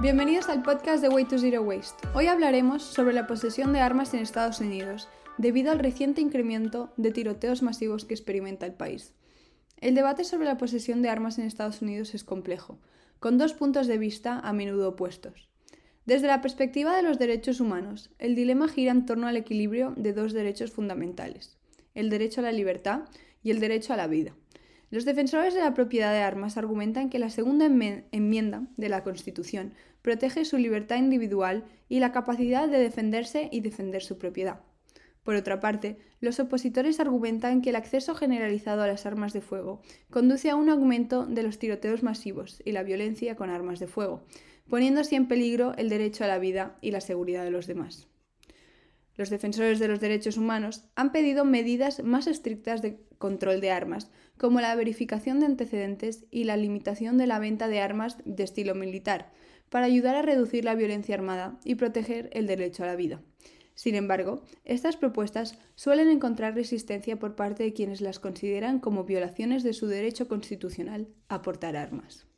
Bienvenidos al podcast de Way to Zero Waste. Hoy hablaremos sobre la posesión de armas en Estados Unidos, debido al reciente incremento de tiroteos masivos que experimenta el país. El debate sobre la posesión de armas en Estados Unidos es complejo, con dos puntos de vista a menudo opuestos. Desde la perspectiva de los derechos humanos, el dilema gira en torno al equilibrio de dos derechos fundamentales, el derecho a la libertad y el derecho a la vida. Los defensores de la propiedad de armas argumentan que la segunda enmienda de la Constitución protege su libertad individual y la capacidad de defenderse y defender su propiedad. Por otra parte, los opositores argumentan que el acceso generalizado a las armas de fuego conduce a un aumento de los tiroteos masivos y la violencia con armas de fuego, poniendo así en peligro el derecho a la vida y la seguridad de los demás. Los defensores de los derechos humanos han pedido medidas más estrictas de control de armas, como la verificación de antecedentes y la limitación de la venta de armas de estilo militar, para ayudar a reducir la violencia armada y proteger el derecho a la vida. Sin embargo, estas propuestas suelen encontrar resistencia por parte de quienes las consideran como violaciones de su derecho constitucional a portar armas.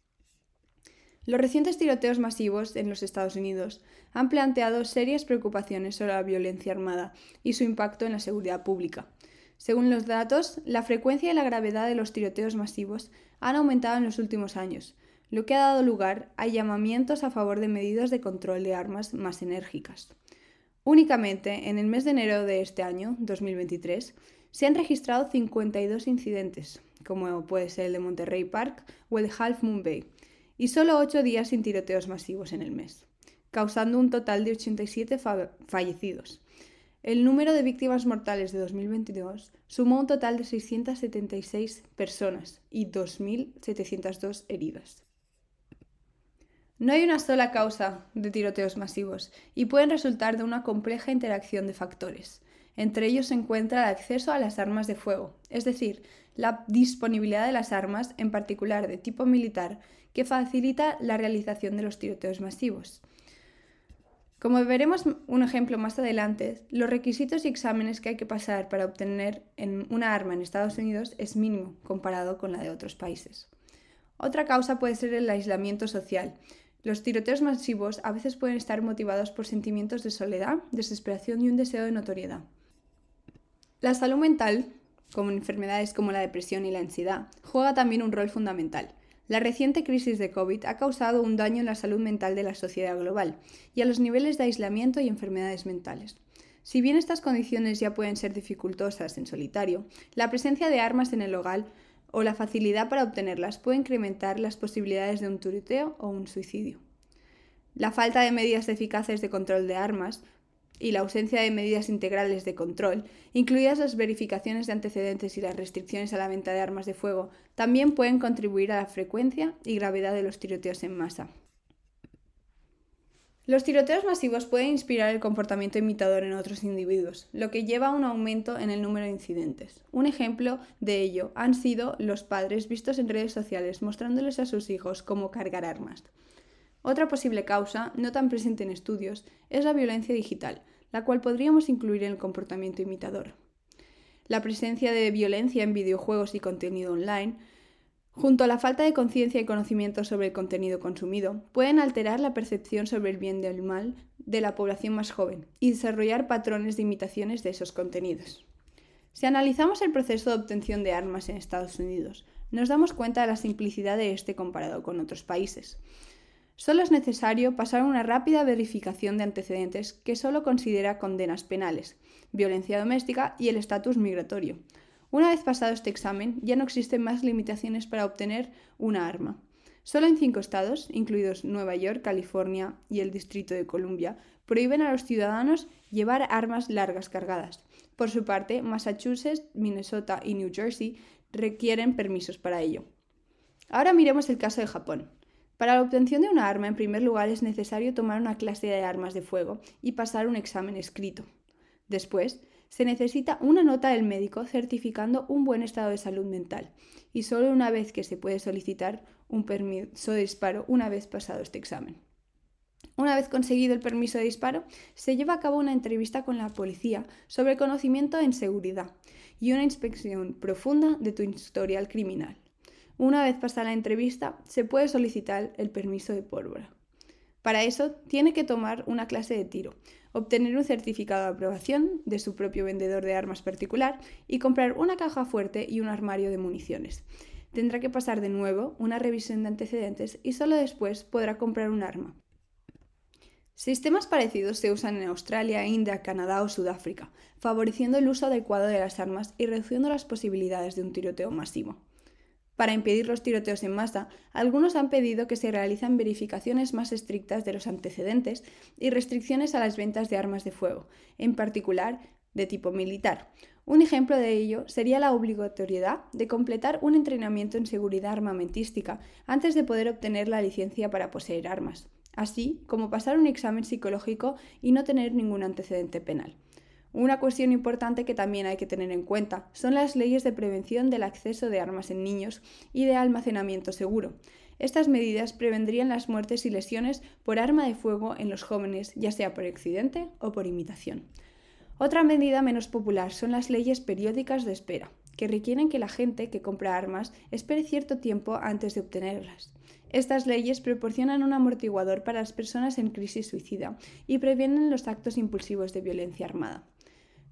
Los recientes tiroteos masivos en los Estados Unidos han planteado serias preocupaciones sobre la violencia armada y su impacto en la seguridad pública. Según los datos, la frecuencia y la gravedad de los tiroteos masivos han aumentado en los últimos años, lo que ha dado lugar a llamamientos a favor de medidas de control de armas más enérgicas. Únicamente en el mes de enero de este año, 2023, se han registrado 52 incidentes, como puede ser el de Monterrey Park o el de Half Moon Bay, y solo 8 días sin tiroteos masivos en el mes, causando un total de 87 fallecidos. El número de víctimas mortales de 2022 sumó un total de 676 personas y 2.702 heridas. No hay una sola causa de tiroteos masivos y pueden resultar de una compleja interacción de factores. Entre ellos se encuentra el acceso a las armas de fuego, es decir, la disponibilidad de las armas, en particular de tipo militar, que facilita la realización de los tiroteos masivos. Como veremos un ejemplo más adelante, los requisitos y exámenes que hay que pasar para obtener una arma en Estados Unidos es mínimo comparado con la de otros países. Otra causa puede ser el aislamiento social. Los tiroteos masivos a veces pueden estar motivados por sentimientos de soledad, desesperación y un deseo de notoriedad. La salud mental, como enfermedades como la depresión y la ansiedad, juega también un rol fundamental. La reciente crisis de COVID ha causado un daño en la salud mental de la sociedad global y a los niveles de aislamiento y enfermedades mentales. Si bien estas condiciones ya pueden ser dificultosas en solitario, la presencia de armas en el hogar o la facilidad para obtenerlas puede incrementar las posibilidades de un turuteo o un suicidio. La falta de medidas eficaces de control de armas y la ausencia de medidas integrales de control, incluidas las verificaciones de antecedentes y las restricciones a la venta de armas de fuego, también pueden contribuir a la frecuencia y gravedad de los tiroteos en masa. Los tiroteos masivos pueden inspirar el comportamiento imitador en otros individuos, lo que lleva a un aumento en el número de incidentes. Un ejemplo de ello han sido los padres vistos en redes sociales mostrándoles a sus hijos cómo cargar armas. Otra posible causa, no tan presente en estudios, es la violencia digital, la cual podríamos incluir en el comportamiento imitador. La presencia de violencia en videojuegos y contenido online, junto a la falta de conciencia y conocimiento sobre el contenido consumido, pueden alterar la percepción sobre el bien y el mal de la población más joven y desarrollar patrones de imitaciones de esos contenidos. Si analizamos el proceso de obtención de armas en Estados Unidos, nos damos cuenta de la simplicidad de este comparado con otros países. Solo es necesario pasar una rápida verificación de antecedentes que solo considera condenas penales, violencia doméstica y el estatus migratorio. Una vez pasado este examen, ya no existen más limitaciones para obtener una arma. Solo en cinco estados, incluidos Nueva York, California y el Distrito de Columbia, prohíben a los ciudadanos llevar armas largas cargadas. Por su parte, Massachusetts, Minnesota y New Jersey requieren permisos para ello. Ahora miremos el caso de Japón. Para la obtención de una arma, en primer lugar, es necesario tomar una clase de armas de fuego y pasar un examen escrito. Después, se necesita una nota del médico certificando un buen estado de salud mental y solo una vez que se puede solicitar un permiso de disparo una vez pasado este examen. Una vez conseguido el permiso de disparo, se lleva a cabo una entrevista con la policía sobre conocimiento en seguridad y una inspección profunda de tu historial criminal. Una vez pasada la entrevista, se puede solicitar el permiso de pólvora. Para eso tiene que tomar una clase de tiro, obtener un certificado de aprobación de su propio vendedor de armas particular y comprar una caja fuerte y un armario de municiones. Tendrá que pasar de nuevo una revisión de antecedentes y solo después podrá comprar un arma. Sistemas parecidos se usan en Australia, India, Canadá o Sudáfrica, favoreciendo el uso adecuado de las armas y reduciendo las posibilidades de un tiroteo masivo. Para impedir los tiroteos en masa, algunos han pedido que se realicen verificaciones más estrictas de los antecedentes y restricciones a las ventas de armas de fuego, en particular de tipo militar. Un ejemplo de ello sería la obligatoriedad de completar un entrenamiento en seguridad armamentística antes de poder obtener la licencia para poseer armas, así como pasar un examen psicológico y no tener ningún antecedente penal. Una cuestión importante que también hay que tener en cuenta son las leyes de prevención del acceso de armas en niños y de almacenamiento seguro. Estas medidas prevendrían las muertes y lesiones por arma de fuego en los jóvenes, ya sea por accidente o por imitación. Otra medida menos popular son las leyes periódicas de espera, que requieren que la gente que compra armas espere cierto tiempo antes de obtenerlas. Estas leyes proporcionan un amortiguador para las personas en crisis suicida y previenen los actos impulsivos de violencia armada.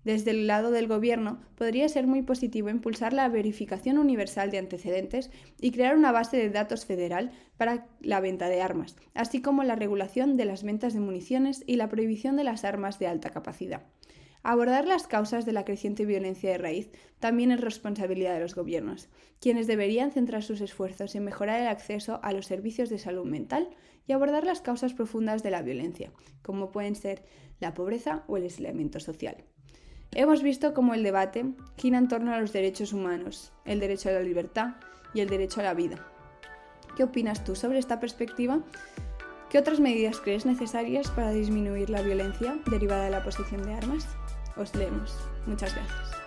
Desde el lado del Gobierno, podría ser muy positivo impulsar la verificación universal de antecedentes y crear una base de datos federal para la venta de armas, así como la regulación de las ventas de municiones y la prohibición de las armas de alta capacidad. Abordar las causas de la creciente violencia de raíz también es responsabilidad de los gobiernos, quienes deberían centrar sus esfuerzos en mejorar el acceso a los servicios de salud mental y abordar las causas profundas de la violencia, como pueden ser la pobreza o el aislamiento social. Hemos visto cómo el debate gira en torno a los derechos humanos, el derecho a la libertad y el derecho a la vida. ¿Qué opinas tú sobre esta perspectiva? ¿Qué otras medidas crees necesarias para disminuir la violencia derivada de la posesión de armas? Os leemos. Muchas gracias.